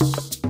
you